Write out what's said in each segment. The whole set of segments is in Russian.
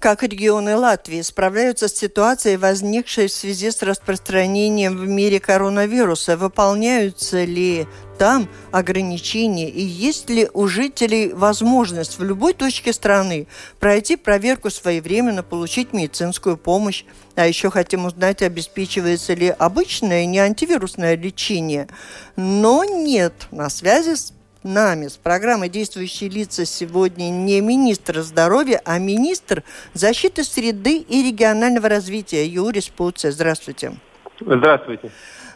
как регионы Латвии справляются с ситуацией, возникшей в связи с распространением в мире коронавируса? Выполняются ли там ограничения и есть ли у жителей возможность в любой точке страны пройти проверку своевременно, получить медицинскую помощь? А еще хотим узнать, обеспечивается ли обычное не антивирусное лечение. Но нет, на связи с нами с программой «Действующие лица» сегодня не министр здоровья, а министр защиты среды и регионального развития Юрий Спуце. Здравствуйте. Здравствуйте.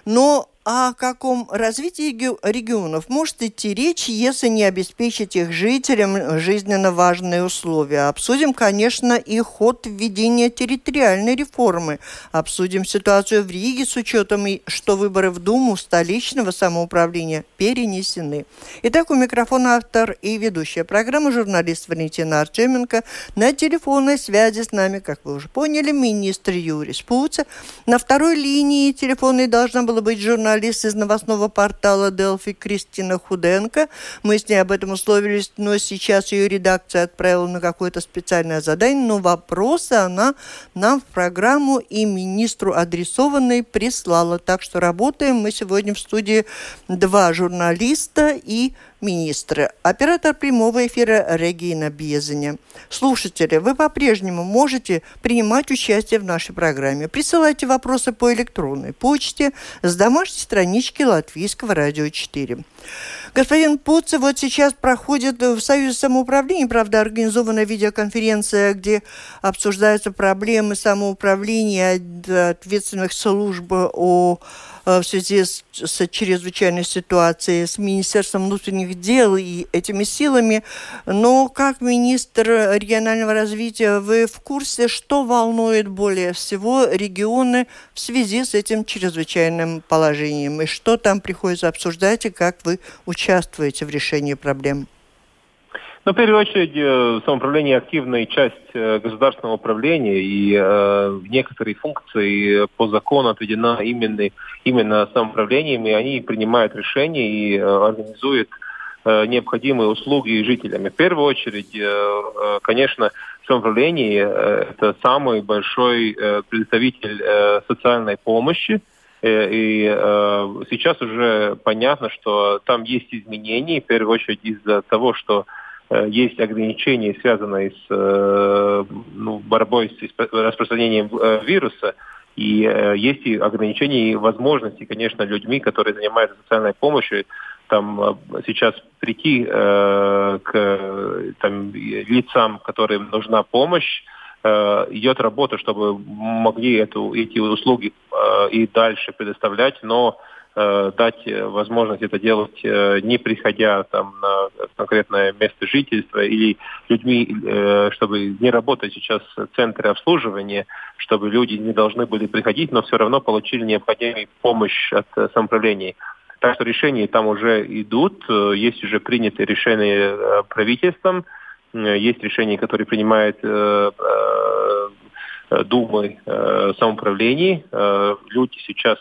Но о каком развитии регионов может идти речь, если не обеспечить их жителям жизненно важные условия? Обсудим, конечно, и ход введения территориальной реформы. Обсудим ситуацию в Риге с учетом, что выборы в Думу столичного самоуправления перенесены. Итак, у микрофона автор и ведущая программы журналист Валентина Артеменко. На телефонной связи с нами, как вы уже поняли, министр Юрий Спуца. На второй линии телефонной должна была быть журналист журналист из новостного портала Делфи Кристина Худенко. Мы с ней об этом условились, но сейчас ее редакция отправила на какое-то специальное задание, но вопросы она нам в программу и министру адресованные прислала. Так что работаем мы сегодня в студии два журналиста и министры. Оператор прямого эфира Регина Безаня. Слушатели, вы по-прежнему можете принимать участие в нашей программе. Присылайте вопросы по электронной почте с домашней странички Латвийского радио 4. Господин Пуцев, вот сейчас проходит в Союзе самоуправления, правда, организованная видеоконференция, где обсуждаются проблемы самоуправления ответственных служб о Э, в связи с, с чрезвычайной ситуацией с Министерством внутренних дел и этими силами. Но как министр регионального развития вы в курсе, что волнует более всего регионы в связи с этим чрезвычайным положением? И что там приходится обсуждать и как вы участвуете в решении проблем? Ну, в первую очередь, э, самоуправление активная часть э, государственного управления, и э, некоторые функции по закону отведена именно, именно самоуправлением, и они принимают решения и э, организуют э, необходимые услуги жителям. И в первую очередь, э, э конечно, самоуправление э, – это самый большой э, представитель э, социальной помощи, и э, сейчас уже понятно, что там есть изменения, в первую очередь из-за того, что Э, есть ограничения, связанные с э, ну, борьбой с распространением э, вируса, и есть и ограничения и возможности, конечно, людьми, которые занимаются социальной помощью, там сейчас прийти э, к там, лицам, которым нужна помощь, э, идет работа, чтобы могли эту, эти услуги э, и дальше предоставлять, но Э, дать возможность это делать, э, не приходя там на конкретное место жительства или людьми, э, чтобы не работать сейчас центры обслуживания, чтобы люди не должны были приходить, но все равно получили необходимую помощь от самоуправления. Так что решения там уже идут, есть уже принятые решения правительством, есть решения, которые принимает Думы самоуправлений. Люди сейчас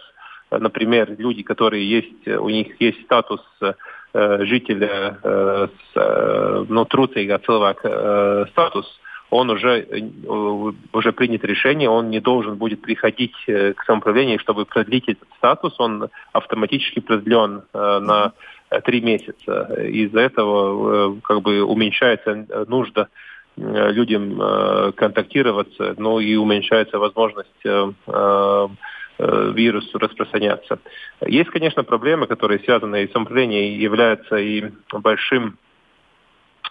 например, люди, которые есть, у них есть статус э, жителя э, с, э, ну, трудīgā cilvēka э, статус, он уже, э, уже принят решение, он не должен будет приходить э, к самоуправлению, чтобы продлить этот статус, он автоматически продлен э, на три месяца. Из-за этого как бы уменьшается нужда людям контактироваться, но и уменьшается возможность Э, вирусу распространяться. Есть, конечно, проблемы, которые связаны и с самоуправлением, являются и большим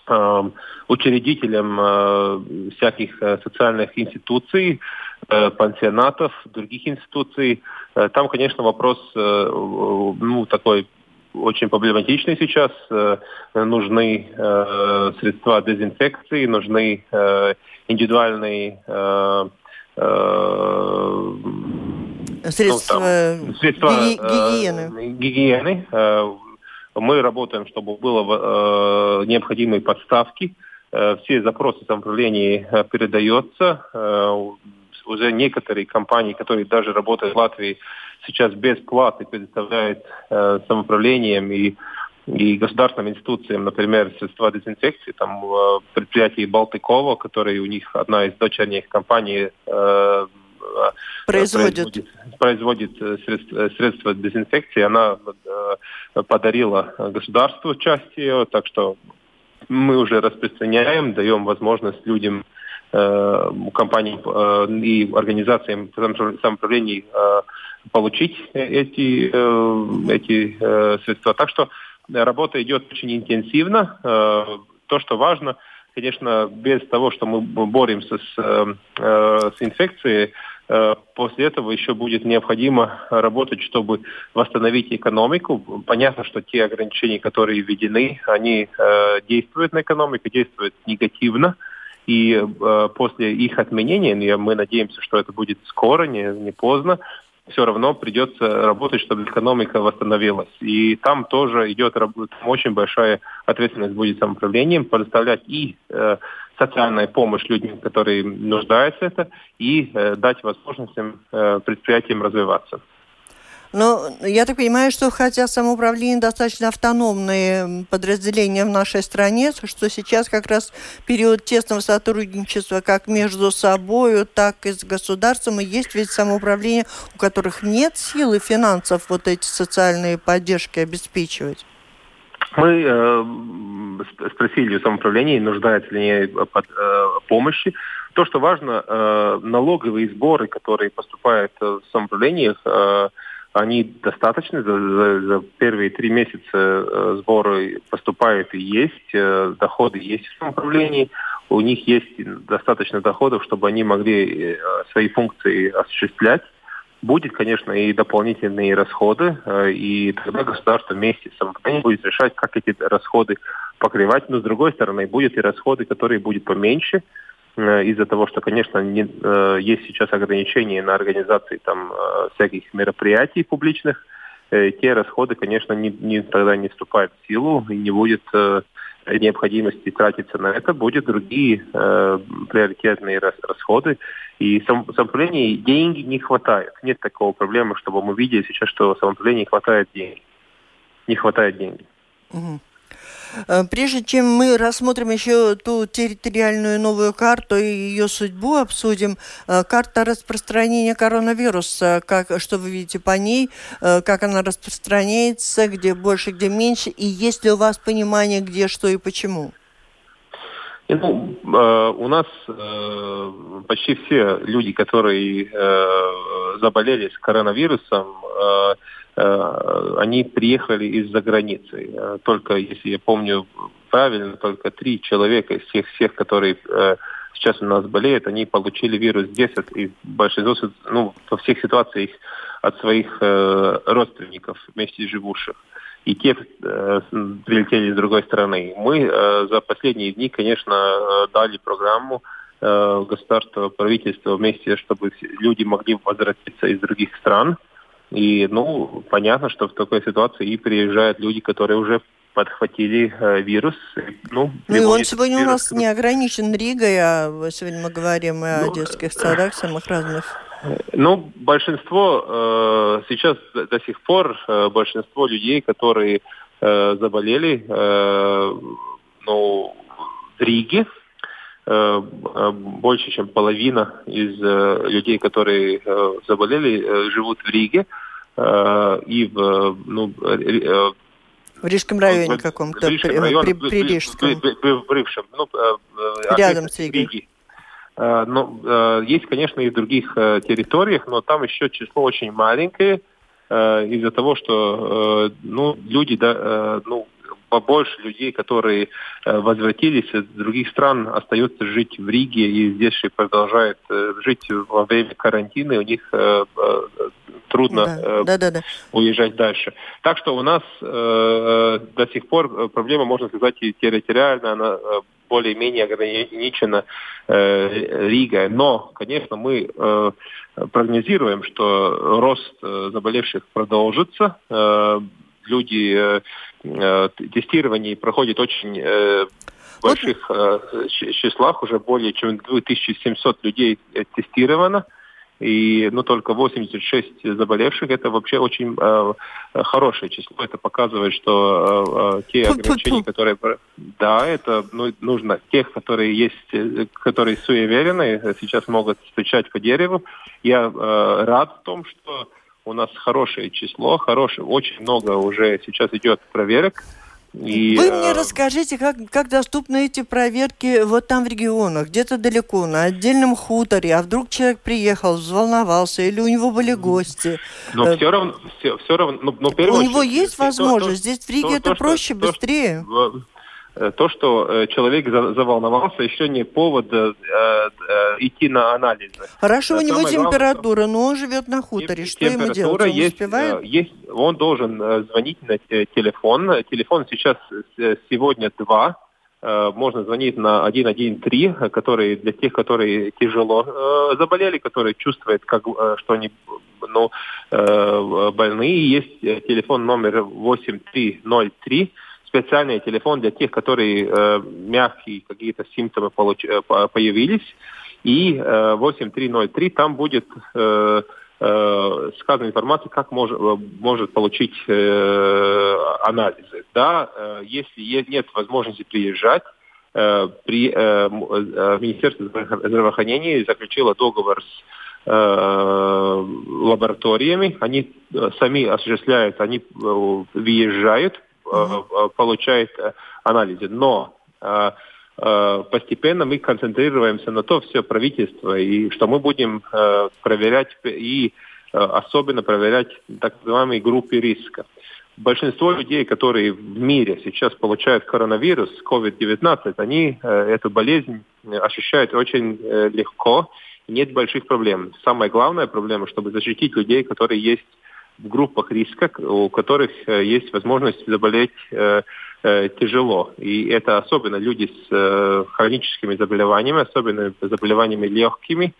э, учредителем э, всяких э, социальных институций, э, пансионатов, других институций. Э, там, конечно, вопрос э, ну, такой очень проблематичный сейчас. Э, нужны э, средства дезинфекции, нужны э, индивидуальные э, средства, ну, средства ги- гигиены. гигиены. Мы работаем, чтобы было необходимые подставки. Все запросы самоуправления передаются. Уже некоторые компании, которые даже работают в Латвии, сейчас без платы предоставляют самоуправлением и и государственным институциям, например, средства дезинфекции, там предприятие Балтикова, которое у них одна из дочерних компаний э, производит, производит средства, средства дезинфекции, она э, подарила государству часть ее, так что мы уже распространяем, даем возможность людям э, компаниям э, и организациям самоуправлений э, получить эти, э, эти э, средства. Так что работа идет очень интенсивно. Э, то, что важно, конечно, без того, что мы боремся с, э, с инфекцией, э, после этого еще будет необходимо работать, чтобы восстановить экономику. Понятно, что те ограничения, которые введены, они действуют на экономику, действуют негативно. И после их отменения, мы надеемся, что это будет скоро, не, не поздно, все равно придется работать, чтобы экономика восстановилась. И там тоже идет очень большая ответственность будет самоуправлением, предоставлять и э, социальную помощь людям, которые нуждаются это, и э, дать возможность э, предприятиям развиваться. Но я так понимаю, что хотя самоуправление достаточно автономные подразделения в нашей стране, что сейчас как раз период тесного сотрудничества как между собой, так и с государством, и есть ведь самоуправление, у которых нет силы финансов вот эти социальные поддержки обеспечивать. Мы э, спросили у самоуправления, нуждается ли они под э, помощи. То, что важно, э, налоговые сборы, которые поступают в самоуправлениях, э, они достаточны. За, за, за первые три месяца э, сборы поступают и есть, э, доходы есть в самоуправлении. У них есть достаточно доходов, чтобы они могли э, свои функции осуществлять. Будет, конечно, и дополнительные расходы, и тогда государство вместе с самоуправлением будет решать, как эти расходы покрывать. Но, с другой стороны, будет и расходы, которые будут поменьше, из-за того, что, конечно, не, э, есть сейчас ограничения на организации там э, всяких мероприятий публичных, э, те расходы, конечно, не, не, тогда не вступают в силу и не будет э, необходимости тратиться на это, будет другие э, приоритетные рас, расходы. И сам, самоуправлению деньги не хватает. Нет такого проблемы, чтобы мы видели сейчас, что самоуправлению не хватает денег. Не хватает денег. Угу. Э, прежде чем мы рассмотрим еще ту территориальную новую карту и ее судьбу обсудим, э, карта распространения коронавируса, как, что вы видите по ней, э, как она распространяется, где больше, где меньше, и есть ли у вас понимание, где, что и почему? Ну, у нас почти все люди, которые заболели с коронавирусом, Э, они приехали из-за границы. Э, только, если я помню правильно, только три человека из всех, всех которые э, сейчас у нас болеют, они получили вирус здесь, и большинство, ну, во всех ситуациях от своих родственников вместе живущих. И те прилетели с другой стороны. Мы за последние дни, конечно, дали программу государства, правительства вместе, чтобы люди могли возвратиться из других стран – и, ну, понятно, что в такой ситуации и приезжают люди, которые уже подхватили э, вирус. Ну, ну и он сегодня вирус. у нас не ограничен Ригой, а сегодня мы говорим и о ну, детских садах самых разных. Ну, большинство э, сейчас до сих пор э, большинство людей, которые э, заболели, э, ну, в Риге, Э, э, больше, чем половина из э, людей, которые заболели, живут в Риге и в, ну, в Рижском районе каком-то, при, при, при Рижском. В бывшем, ну, Рядом с Ригой. Риги. Но есть, конечно, и в других территориях, но там еще число очень маленькое из-за того, что ну, люди да, ну, побольше людей, которые э, возвратились из других стран, остаются жить в Риге и здесь же продолжают э, жить во время карантина, и у них э, трудно да, да, да, да. уезжать дальше. Так что у нас до сих пор проблема, можно сказать, и территориально, она более-менее ограничено э, Ригой. Но, конечно, мы э, прогнозируем, что рост э, заболевших продолжится. Э, люди э, э, тестирование проходит очень э, больших э, числах, уже более чем 2700 людей тестировано и ну, только 86 заболевших, это вообще очень э, хорошее число. Это показывает, что э, э те ограничения, которые... Да, это ну, нужно тех, которые есть, э, которые суеверенные, сейчас могут стучать по дереву. Я э, рад в том, что у нас хорошее число, хорошее, очень много уже сейчас идет проверок. И, Вы мне э... расскажите, как, как доступны эти проверки вот там в регионах, где-то далеко, на отдельном хуторе, а вдруг человек приехал, взволновался, или у него были гости. Но э... все равно, все, все равно, ну, ну, У него есть возможность, то, здесь в Риге то, это то, проще, что, быстрее. То, то, что э, человек заволновался, еще не повод э, идти на анализы. Хорошо, у него температура, но он живет на хуторе. Что ему делать? Он есть, успевает? есть, он должен звонить на телефон. Телефон сейчас сегодня два. Можно звонить на 113, который для тех, которые тяжело заболели, которые чувствуют, как, что они ну, больные. Есть телефон номер 8303 специальный телефон для тех, которые э, мягкие какие-то симптомы получ... Э, появились. И э, 8303 там будет э, э, сказана информация, как мож, э, может получить э, анализы. Да, э, если нет возможности приезжать, э, при, э, э, Министерство здравоохранения заключило договор с э, лабораториями, они сами осуществляют, они въезжают Э, получает э, анализы. Но постепенно мы концентрируемся на то все правительство, и что мы будем проверять и особенно проверять так называемые группы риска. Большинство людей, которые в мире сейчас получают коронавирус, COVID-19, они эту болезнь ощущают очень легко, нет больших проблем. Самая главная проблема, чтобы защитить людей, которые есть в группах риска, у которых э, есть возможность заболеть э, э, тяжело. И это особенно люди с хроническими заболеваниями, особенно заболеваниями легкими,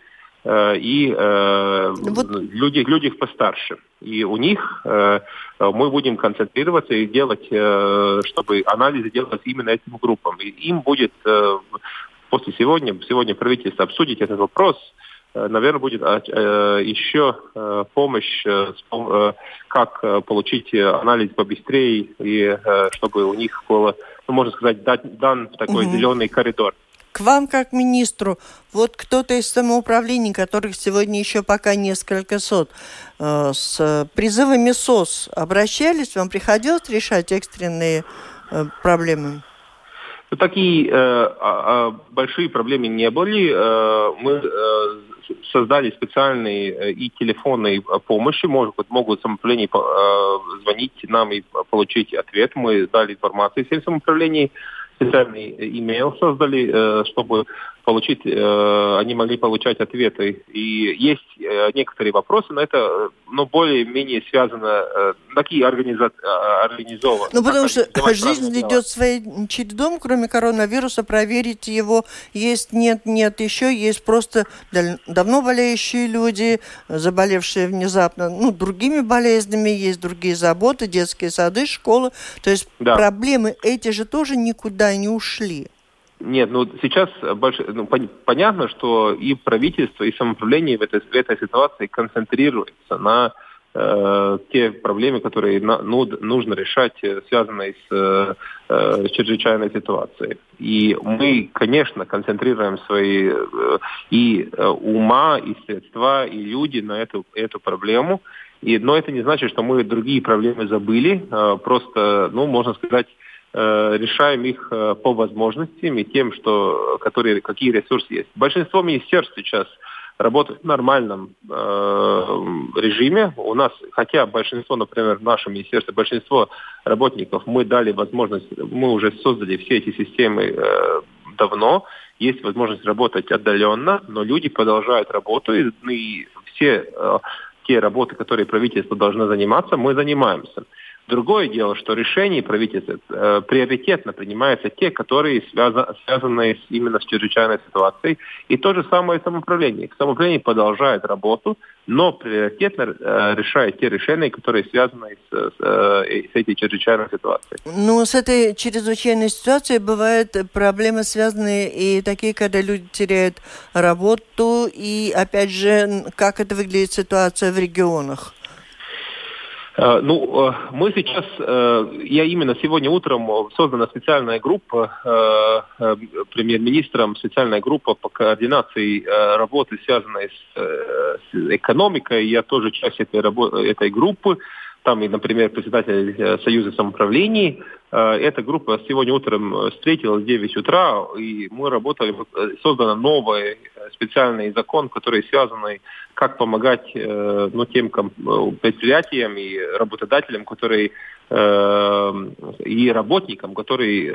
и э, вот. люди, люди постарше. И у них э, мы будем концентрироваться и делать, э, чтобы анализы делать именно этим группам. И им будет э, после сегодня, сегодня правительство обсудить этот вопрос, Э, наверное, будет а, э, еще э, помощь, как получить анализ побыстрее, и чтобы у них было, ну, можно сказать, дан такой угу. зеленый коридор. К вам, как министру, вот кто-то из самоуправлений, которых сегодня еще пока несколько сот, с призывами СОС обращались, вам приходилось решать экстренные проблемы? Ну, такие э, а, а, большие проблемы не были. Э, мы э, создали специальные э, и телефонные помощи, могут, могут самоуправление э, звонить нам и получить ответ. Мы дали информацию всем самоуправлении специальный имейл создали, э, чтобы получить, э, они могли получать ответы. И есть э, некоторые вопросы, но это ну, более-менее связано, такие организа... организованы. Ну, потому что жизнь идет своим чередом, кроме коронавируса, проверить его есть, нет, нет, еще есть просто давно болеющие люди, заболевшие внезапно, ну, другими болезнями, есть другие заботы, детские сады, школы. То есть да. проблемы эти же тоже никуда не ушли. Нет, ну сейчас больш... ну, пон... понятно, что и правительство, и самоуправление в этой, в этой ситуации концентрируется на э, те проблемы, которые на, ну, нужно решать, э, связанные с, э, с чрезвычайной ситуацией. И мы, конечно, концентрируем свои э, и э, ума, и средства, и люди на эту, эту проблему. И, но это не значит, что мы другие проблемы забыли. Э, просто, ну, можно сказать, Э, решаем их э, по возможностям и тем, что, которые, какие ресурсы есть. Большинство министерств сейчас работают в нормальном э, режиме. У нас, хотя большинство, например, в нашем министерстве, большинство работников мы дали возможность, мы уже создали все эти системы э, давно, есть возможность работать отдаленно, но люди продолжают работу, и, и все э, те работы, которые правительство должно заниматься, мы занимаемся. Другое дело, что решения правительства э, приоритетно принимаются те, которые связаны, связаны с, именно с чрезвычайной ситуацией. И то же самое самоуправление. Самоуправление продолжает работу, но приоритетно э, решает те решения, которые связаны с, с, э, с этой чрезвычайной ситуацией. Ну, с этой чрезвычайной ситуацией бывают проблемы, связанные и такие, когда люди теряют работу, и опять же, как это выглядит ситуация в регионах? Э, ну, э, мы сейчас, э, я именно сегодня утром создана специальная группа премьер-министром, специальная группа по координации работы, связанной с экономикой. Я тоже часть этой, этой группы там, и, например, председатель Союза самоуправлений. Э, эта группа сегодня утром э, встретилась в 9 утра, и мы работали, создан новый специальный закон, который связан, как помогать ну, тем предприятиям и работодателям, которые и работникам, которые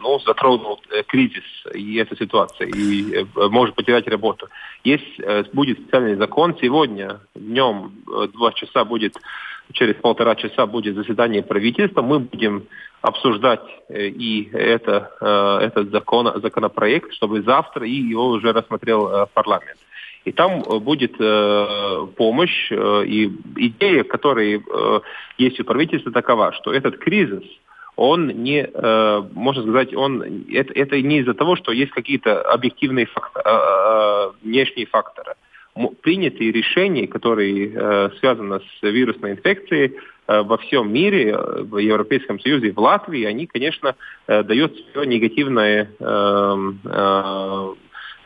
ну, затронул кризис и эта ситуация, и может потерять работу. Есть, будет специальный закон сегодня днем, два часа будет через полтора часа будет заседание правительства. Мы будем обсуждать э, и это, э, этот закон, законопроект, чтобы завтра и его уже рассмотрел э, парламент. И там будет помощь и идея, которая есть у правительства, такова, что этот кризис, он не, можно сказать, он это, это не из-за того, что есть какие-то объективные э, внешние факторы принятые решения, которые э, связаны с вирусной инфекцией э, во всем мире, э, в Европейском Союзе, в Латвии, они, конечно, э, дают свое негативное э, э,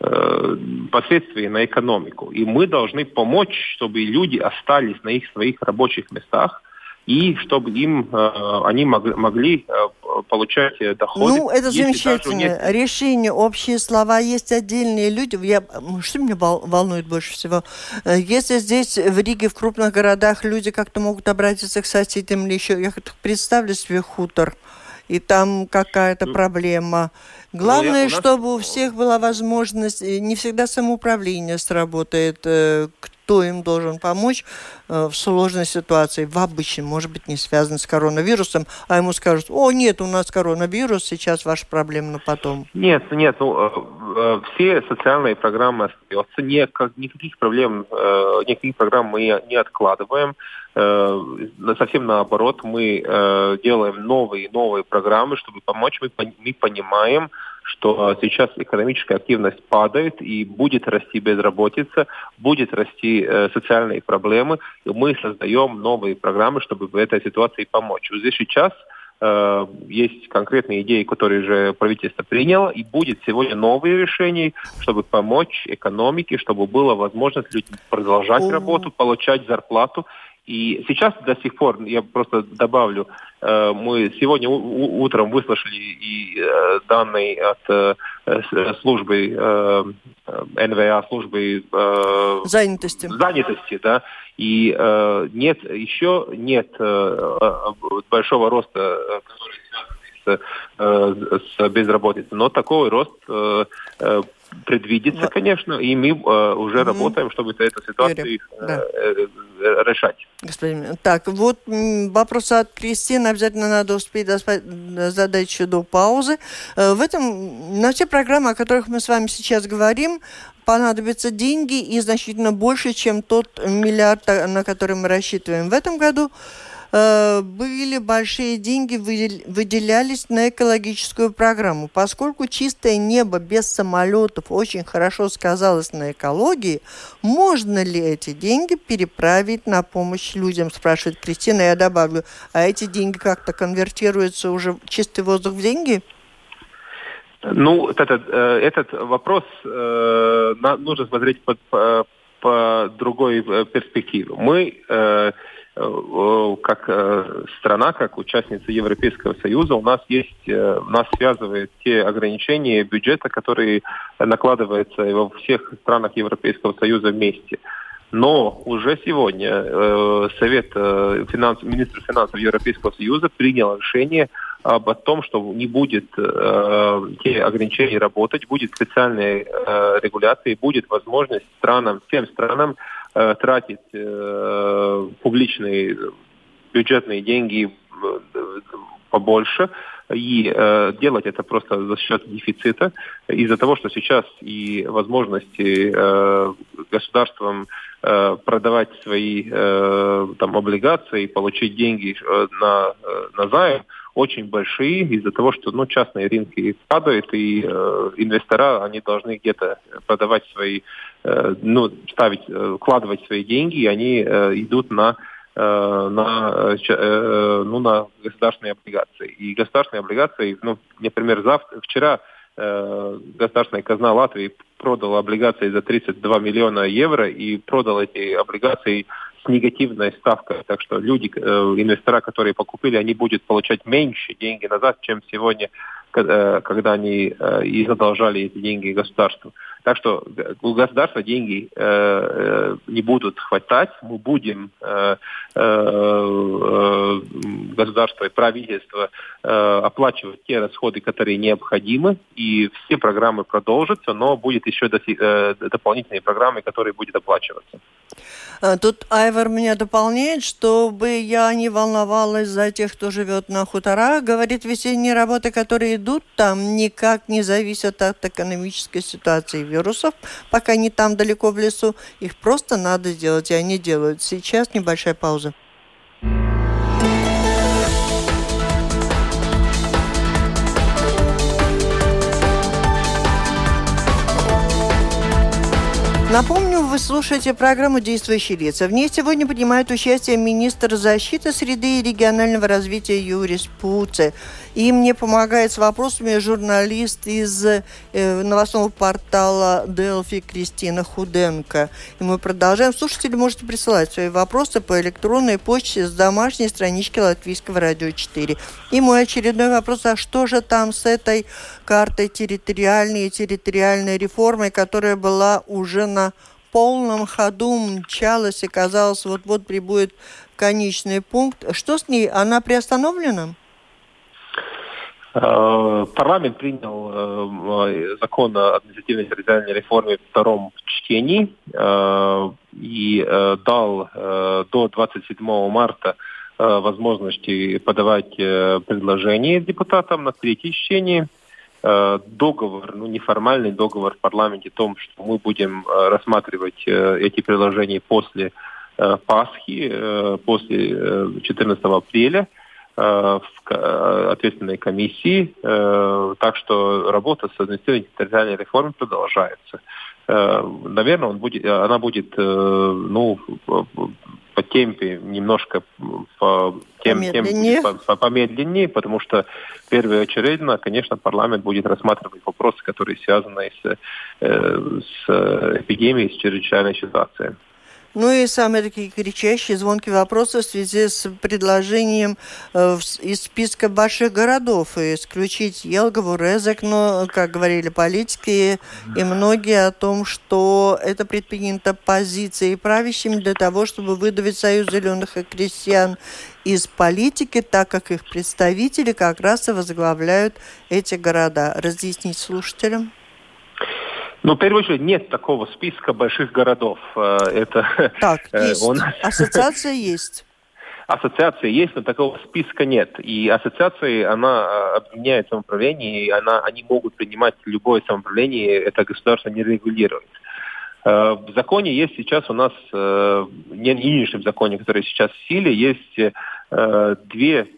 э, последствия на экономику. И мы должны помочь, чтобы люди остались на их своих рабочих местах, и чтобы им э, они могли, могли э, получать э, доходы. Ну, это замечательно. Нет... Решение, общие слова. Есть отдельные люди. Я, что меня волнует больше всего? Если здесь в Риге, в крупных городах люди как-то могут обратиться к соседям или еще, я представлю себе хутор, и там какая-то ну, проблема. Главное, ну, я, нас... чтобы у всех была возможность, не всегда самоуправление сработает, кто им должен помочь э, в сложной ситуации, в обычной, может быть, не связанной с коронавирусом, а ему скажут, о, нет, у нас коронавирус, сейчас ваша проблема, но потом. Нет, нет, ну, э, э, все социальные программы остаются, никаких проблем, никаких программ мы не откладываем, совсем наоборот, мы делаем новые новые программы, чтобы помочь. Мы, мы понимаем, что сейчас экономическая активность падает и будет расти безработица, будет расти э, социальные проблемы, и мы создаем новые программы, чтобы в этой ситуации помочь. Вот здесь сейчас э, есть конкретные идеи, которые же правительство приняло, и будет сегодня новые решения, чтобы помочь экономике, чтобы была возможность людям продолжать работу, получать зарплату и сейчас до сих пор, я просто добавлю, э, мы сегодня утром выслушали и э, данные от э, службы НВА, службы занятости, занятости да, и нет, еще нет большого роста, который с, с безработицей, но такой рост предвидится, конечно, и мы э, уже работаем, чтобы эту ситуацию э, да. э, решать. Господин, так, вот вопрос от Кристины обязательно надо успеть задать еще до паузы. Э, в этом, на все программы, о которых мы с вами сейчас говорим, понадобятся деньги и значительно больше, чем тот миллиард, на который мы рассчитываем в этом году. Э, были большие деньги, выделялись на экологическую программу. Поскольку чистое небо без самолетов очень хорошо сказалось на экологии, можно ли эти деньги переправить на помощь людям, спрашивает Кристина. Я добавлю, а эти деньги как-то конвертируются уже чистый воздух в деньги? Ну, этот, э, этот вопрос э, нужно смотреть под, по, другой перспективе. Мы как э, страна, как участница Европейского Союза, у нас есть, э, нас связывают те ограничения бюджета, которые накладываются во всех странах Европейского Союза вместе. Но уже сегодня э, Совет э, министров финансов Европейского Союза принял решение об том, что не будет э, те ограничения работать, будет специальная э, регуляция, будет возможность странам, всем странам э, тратить э, публичные бюджетные деньги побольше, и э, делать это просто за счет дефицита, из-за того, что сейчас и возможности э, государствам э, продавать свои э, там, облигации, получить деньги э, на, э, на займ, очень большие. Из-за того, что ну, частные рынки падают, и э, инвестора, они должны где-то продавать свои, э, ну, ставить, э, вкладывать свои деньги, и они э, идут на Э, на, э, ну, на государственные облигации. И государственные облигации, ну, например, завтра, вчера э, государственная казна Латвии продала облигации за 32 миллиона евро и продал эти облигации с негативной ставкой. Так что люди, э, инвестора, которые покупили, они будут получать меньше деньги назад, чем сегодня, э, когда они э, и задолжали эти деньги государству. Так что у государства деньги э, э, не будут хватать. Мы будем, э, э, государство и правительство, э, оплачивать те расходы, которые необходимы. И все программы продолжатся, но будет еще доси, э, дополнительные программы, которые будут оплачиваться. А, тут Айвар меня дополняет, чтобы я не волновалась за тех, кто живет на хуторах. Говорит, весенние работы, которые идут там, никак не зависят от экономической ситуации вирусов, пока они там далеко в лесу. Их просто надо сделать, и они делают. Сейчас небольшая пауза. Напомню, вы слушаете программу «Действующие лица». В ней сегодня принимает участие министр защиты среды и регионального развития Юрис Пуце. И мне помогает с вопросами журналист из э, новостного портала Делфи Кристина Худенко. И мы продолжаем. Слушатели можете присылать свои вопросы по электронной почте с домашней странички Латвийского радио 4. И мой очередной вопрос, а что же там с этой картой территориальной и территориальной реформой, которая была уже на полном ходу мчалась и казалось, вот-вот прибудет конечный пункт. Что с ней? Она приостановлена? Э, парламент принял э, закон о административной территориальной реформе в втором чтении э, и дал до 27 марта возможности подавать предложения депутатам на третье чтение. Договор, ну неформальный договор в парламенте о том, что мы будем рассматривать эти предложения после Пасхи, после 14 апреля – в э, ответственной комиссии. Э, так что работа с административной территориальной реформой продолжается. Наверное, он будет, она будет ну, по темпе немножко по, тем, помедленнее. Тем, по, помедленнее, потому что в первую очередь, конечно, парламент будет рассматривать вопросы, которые связаны с, с эпидемией, с чрезвычайной ситуацией. Ну и самые такие кричащие, звонкие вопросы в связи с предложением э, из списка больших городов исключить Елгову, Резек, но, как говорили политики и многие о том, что это предпринято позицией правящими для того, чтобы выдавить Союз зеленых и крестьян из политики, так как их представители как раз и возглавляют эти города. Разъяснить слушателям? Ну, в первую очередь, нет такого списка больших городов. Э, это так, э, есть. Он... Ассоциация есть. Ассоциация есть, но такого списка нет. И ассоциации, она э, объединяет самоуправление, и она, они могут принимать любое самоуправление, это государство не регулирует. В законе есть сейчас у нас, не нынешнем законе, который сейчас в силе, есть две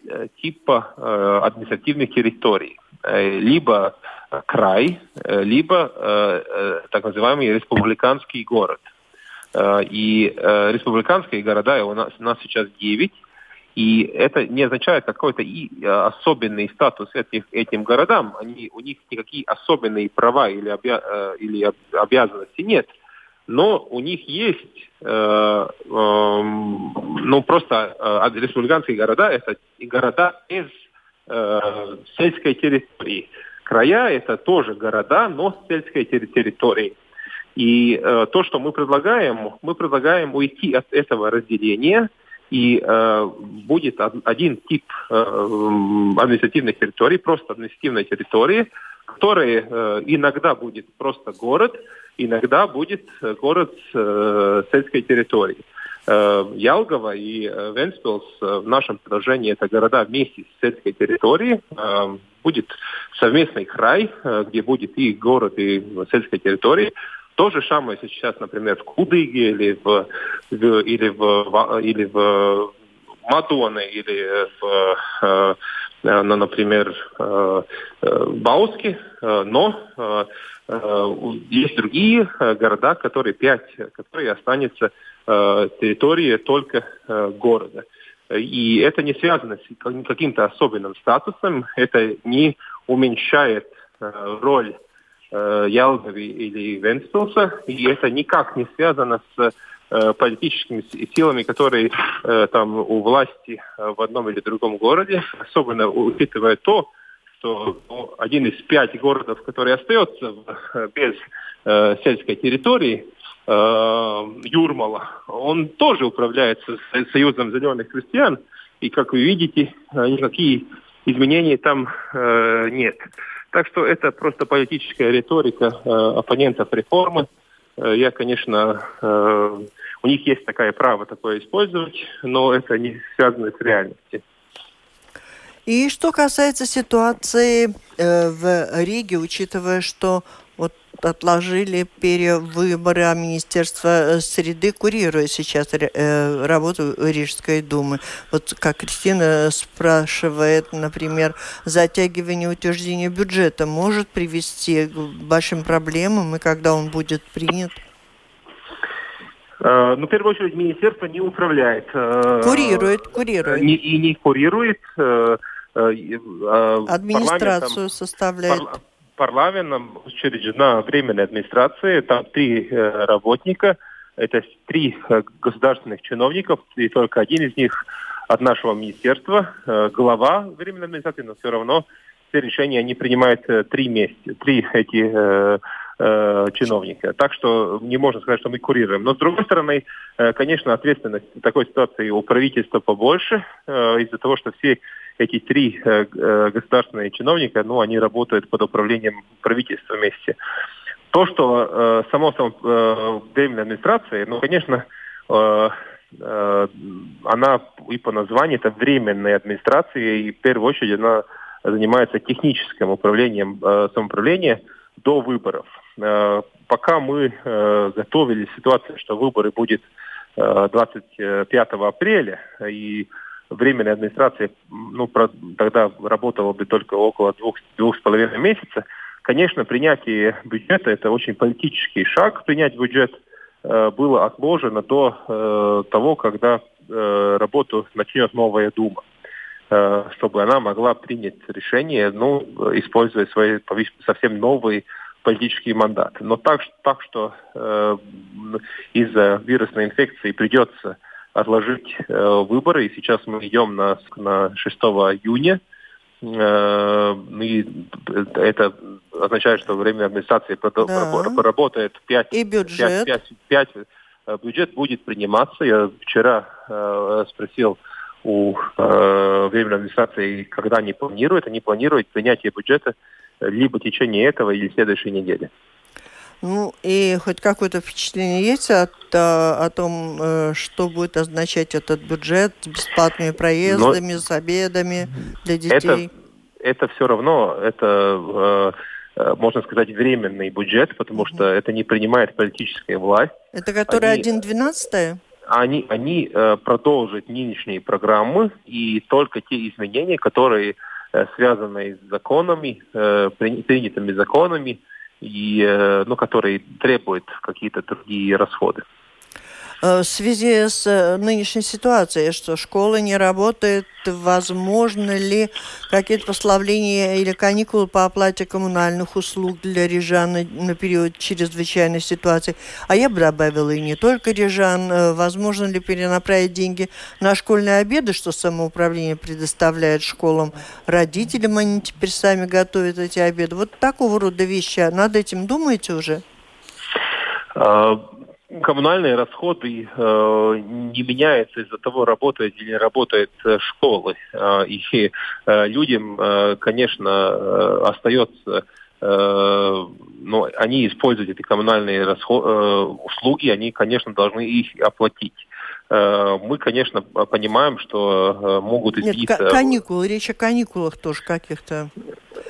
типа административных территорий. Либо край, э, либо э, э, так называемый республиканский город. И республиканские города у нас, у нас сейчас 9, и это не означает какой-то и особенный статус этих, этим городам. Они, у них никакие особенные права или, обя, или обязанности нет. Но у них есть, э, э, ну просто э, республиканские города, это города из э, сельской территории. Края это тоже города, но с сельской территорией. И э, то, что мы предлагаем, мы предлагаем уйти от этого разделения, и э, будет один тип э, административной территории, просто административной территории, который э, иногда будет просто город, иногда будет город с э, сельской территорией. Ялгова и Венспилс в нашем предложении это города вместе с сельской территорией. Будет совместный край, где будет и город, и сельская территория. То же самое сейчас, например, в Кудыге или в, или в или в Мадоне или в, э, ну, например, э, э, Бауске, но есть другие города, которые пять, которые останутся территорией только города. И это не связано с каким-то особенным статусом, это не уменьшает роль Ялгави или Венспилса, и это никак не связано с Э, политическими силами, которые э, там у власти э, в одном или другом городе, особенно учитывая то, что ну, один из пяти городов, который остается без э, сельской территории, э, Юрмала, он тоже управляется Союзом зеленых крестьян, и, как вы видите, никакие изменений там э, нет. Так что это просто политическая риторика э, оппонентов реформы. Я, конечно, э, у них есть такое право такое использовать, но это не связано с реальностью. И что касается ситуации э, в Риге, учитывая, что вот отложили перевыборы, а Министерство э, среды курирует сейчас э, работу Рижской думы. Вот как Кристина спрашивает, например, затягивание утверждения бюджета может привести к большим проблемам, и когда он будет принят? Э, ну, в первую очередь, министерство не управляет. Э, курирует, курирует. Не, и не курирует. Э, Администрацию составляет. Парламентом учреждена временная администрация, там три работника, это три государственных чиновников, и только один из них от нашего министерства, глава временной администрации, но все равно все решения они принимают три месяца, три эти э, чиновника. Так что не можно сказать, что мы курируем. Но с другой стороны, э, конечно, ответственность в такой ситуации у правительства побольше э, из-за того, что все эти три э, э государственные чиновника, ну, они работают под управлением правительства вместе. То, что э, само, само э, временная администрация, ну, конечно, э, э, она и по названию это временная администрация, и в первую очередь она занимается техническим управлением э, самоуправления до выборов. Э, пока мы э, готовили ситуацию, что выборы будет 25 э, апреля, и временная администрация ну, тогда работала бы только около двух, двух с половиной месяца, конечно, принятие бюджета – это очень политический шаг. Принять бюджет было отложено до того, когда работу начнет новая Дума чтобы она могла принять решение, ну, используя свои совсем новые политический мандат. Но так, так что э, из-за вирусной инфекции придется отложить э, выборы, и сейчас мы идем на, на 6 июня. Э, и это означает, что время администрации да. поработает 5, и бюджет. 5, 5, 5, бюджет будет приниматься. Я вчера э, спросил у э, временной администрации, когда они планируют. Они планируют принятие бюджета либо в течение этого или следующей недели. Ну и хоть какое-то впечатление есть от, о, о том, э, что будет означать этот бюджет с бесплатными проездами, Но с обедами для детей? Это, это все равно, это, э, э, можно сказать, временный бюджет, потому что это не принимает политическая власть. Это который они, 1.12? Они, они продолжат нынешние программы и только те изменения, которые Э, связанной с законами, э, принятыми законами, и, э, ну, которые требуют какие-то другие расходы. Э, в связи с э, нынешней ситуацией, что школа не работает, возможно ли какие-то послабления или каникулы по оплате коммунальных услуг для рижан на период чрезвычайной ситуации? А я бы добавила и не только рижан. Э, возможно ли перенаправить деньги на школьные обеды, что самоуправление предоставляет школам? Родителям они теперь сами готовят эти обеды. Вот такого рода вещи. Над этим думаете уже? А, коммунальные расходы э, не меняются из-за того, работает или не работает э, школы. Э, и э, людям, э, конечно, э, остается э, но они используют эти коммунальные расход, э, услуги, они, конечно, должны их оплатить. мы, конечно, понимаем, что могут измениться... Нет, каникулы, речь о каникулах тоже каких-то.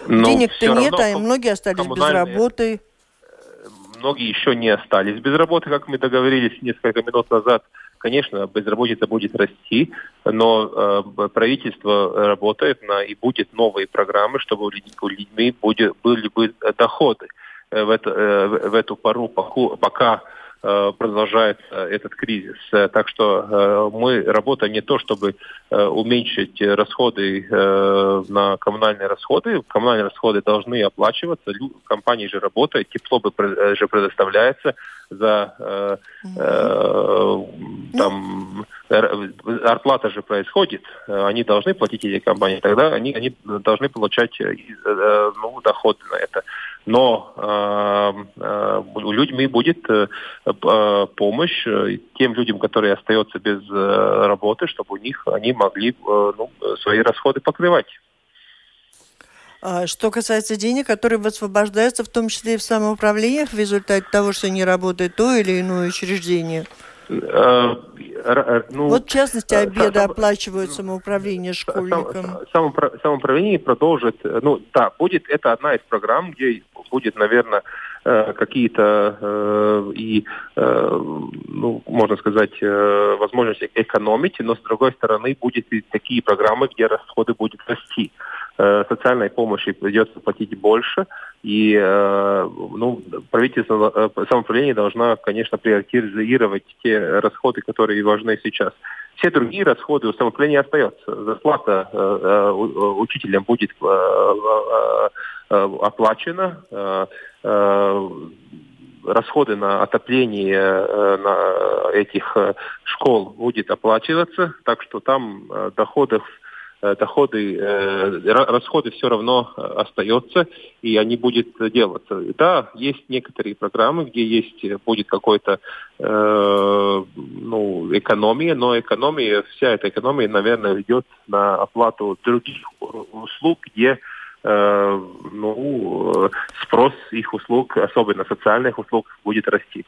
Денег-то нет, а многие остались без работы. Многие еще не остались без работы, как мы договорились несколько минут назад. Конечно, безработица будет расти, но э, правительство работает на и будет новые программы, чтобы у людей были бы доходы в, это, в эту пору, пока Э, продолжается этот кризис. Э, так что э, мы работаем не то, чтобы уменьшить расходы на коммунальные расходы. Коммунальные расходы должны оплачиваться. Компания же работает, тепло же предоставляется за там зарплата же происходит, они должны платить эти компании, тогда они, они должны получать ну, доходы на это но э, э, людьми будет э, э помощь э, тем людям, которые остаются без работы, чтобы у них они могли ну, свои расходы покрывать. А что касается денег, которые высвобождаются, в том числе и в самоуправлениях, в результате того, что не работает то или иное учреждение? Э, ну, вот в частности э, обеды сам, оплачивают самоуправление школьникам. Сам, самоуправление продолжит, ну да, будет это одна из программ, где будет, наверное, э, какие-то и, ну, можно сказать, возможности экономить, но с другой стороны будет и такие программы, где расходы будут расти. Социальной помощи придется платить больше, и э, ну, правительство, э, самоуправление должно, конечно, приоритизировать те расходы, которые важны сейчас. Все другие расходы у самоуправления остаются. Зарплата э, учителям будет оплачена, расходы на отопление на этих школ будет оплачиваться, так что там доходов Э, доходы, э, расходы все равно э, остаются, и они будут делаться. Да, есть некоторые программы, где есть, будет какой-то э, ну, экономия, но экономия, вся эта экономия, наверное, идет на оплату других услуг, где ну, спрос их услуг, особенно социальных услуг, будет расти.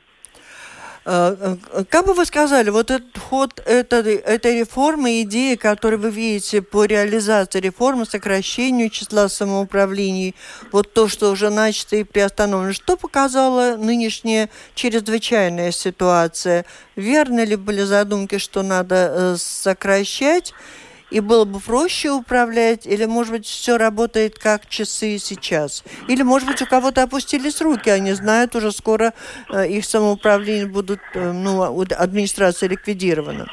Э, э, как бы вы сказали, вот этот ход этой, этой реформы, идеи, которые вы видите по реализации реформы, сокращению числа самоуправлений, вот то, что уже начато и приостановлено, что показала нынешняя чрезвычайная ситуация? Верны ли были задумки, что надо э, сокращать? И было бы проще управлять, или, может быть, все работает как часы сейчас. Или, может быть, у кого-то опустились руки, они знают, уже скоро э, их самоуправление будут, э, ну, администрация ликвидирована.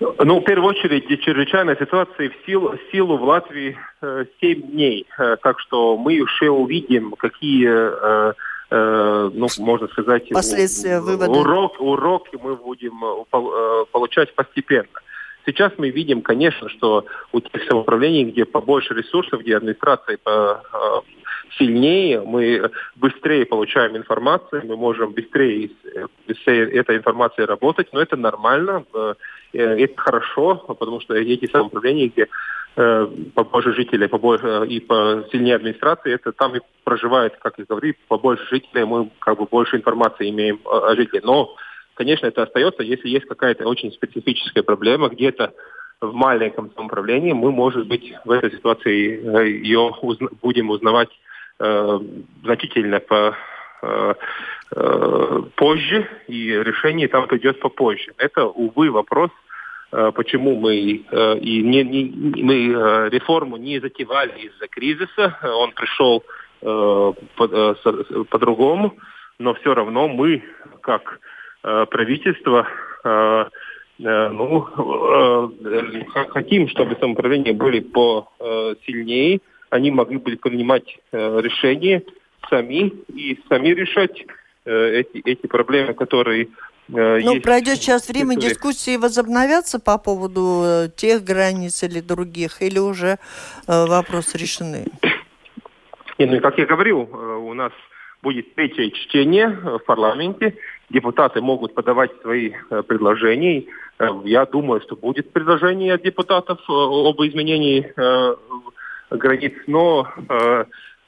Ну, в первую очередь, чрезвычайная ситуация в силу, в силу в Латвии э, 7 дней. Э, так что мы уже увидим, какие, э, э, ну, можно сказать, последствия, выводы. Урок, уроки мы будем э получать постепенно. Сейчас мы видим, конечно, что у тех самоуправлений, где побольше ресурсов, где администрация по, э, сильнее, мы быстрее получаем информацию, мы можем быстрее с этой информацией работать, но это нормально, э, это хорошо, потому что эти самоуправления, где э, побольше жителей побольше, и сильнее администрации, это там и проживает, как я говорю, побольше жителей, мы как бы больше информации имеем о жителях. Но Конечно, это остается, если есть какая-то очень специфическая проблема где-то в маленьком самоуправлении, мы, может быть, в этой ситуации э, ее узна будем узнавать э, значительно по, э, э, позже, и решение там придет попозже. Это, увы, вопрос, э, почему мы э, и не, не, мы э, реформу не затевали из-за кризиса, он пришел э, по-другому, по, по но все равно мы, как Э, правительство э, э, ну, хотим, чтобы самоуправления были по сильнее, они могли бы принимать решения сами и сами решать эти, эти проблемы, которые ну, есть пройдет сейчас время, дискуссии возобновятся по поводу тех границ или других, или уже вопросы решены? Не, ну, как я говорил, у нас будет третье чтение в парламенте депутаты могут подавать свои э, предложения. Э, я думаю, что будет предложение от депутатов э, об изменении границ, но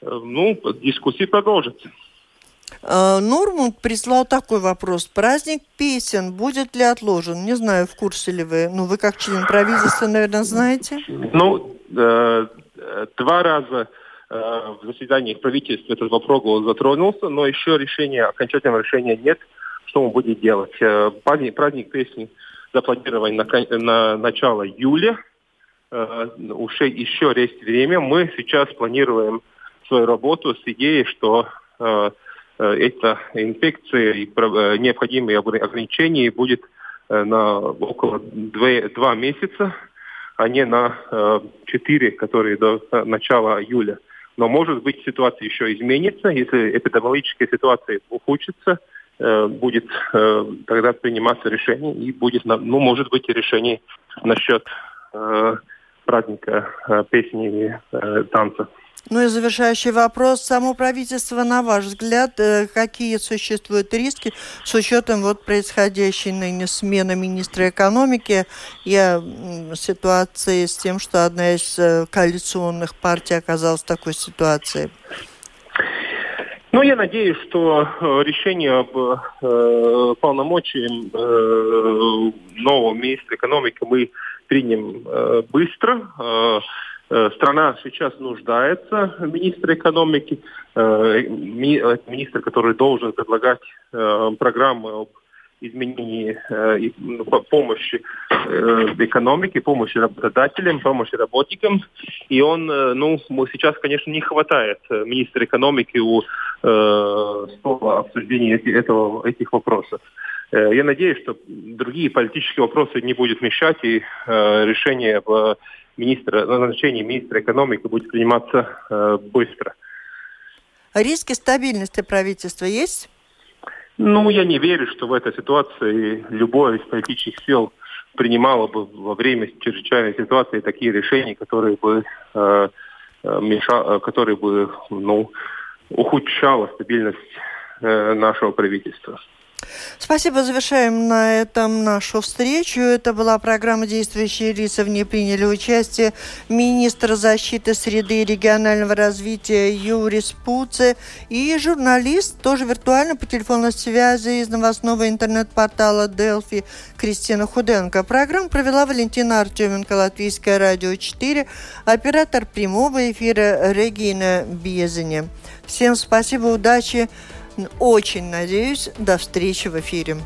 ну, дискуссии продолжатся. Нормунд прислал такой вопрос. Праздник песен будет ли отложен? Не знаю, в курсе ли вы. Ну, вы как член правительства, наверное, знаете. Ну, э, два раза э, в заседаниях правительства этот вопрос затронулся, но еще решения, окончательного решения нет, что мы будем делать. Э, праздник, праздник песни запланирован на, на начало июля. Э, уже еще есть время. Мы сейчас планируем свою работу с идеей, что э, эта инфекция и необходимые ограничения будет на около две, два месяца, а не на э, четыре, которые до начала июля. Но может быть ситуация еще изменится, если эпидемиологическая ситуация ухудшится, будет э, тогда приниматься решение и будет, ну, может быть, и решение насчет э, праздника э, песни и э, танца. Ну и завершающий вопрос. Само правительство, на ваш взгляд, э, какие существуют риски с учетом вот происходящей ныне смены министра экономики и ситуации с тем, что одна из э, коалиционных партий оказалась в такой ситуации? Ну, я надеюсь, что э, решение об э, полномочиям э, нового министра экономики мы примем э, быстро. Э, Э, страна сейчас нуждается в министре экономики, э, министр, который должен предлагать э, программы об изменении ну, помощи экономике, помощи работодателям, помощи работникам. И он, ну, сейчас, конечно, не хватает министра экономики у стола обсуждения этого, этих вопросов. Я надеюсь, что другие политические вопросы не будут мешать, и решение в министра, назначение министра экономики будет приниматься э, быстро. Риски стабильности правительства есть? Ну, я не верю, что в этой ситуации любое из политических сил принимало бы во время чрезвычайной ситуации такие решения, которые бы э, э мешали, э, которые бы ну, ухудшало стабильность э, нашего правительства. Спасибо. Завершаем на этом нашу встречу. Это была программа «Действующие лица». В ней приняли участие министр защиты среды и регионального развития Юрис Пуце и журналист, тоже виртуально по телефонной связи из новостного интернет-портала Делфи Кристина Худенко. Программу провела Валентина Артеменко, Латвийское радио 4, оператор прямого эфира Регина Безене. Всем спасибо, удачи. Очень надеюсь. До встречи в эфире.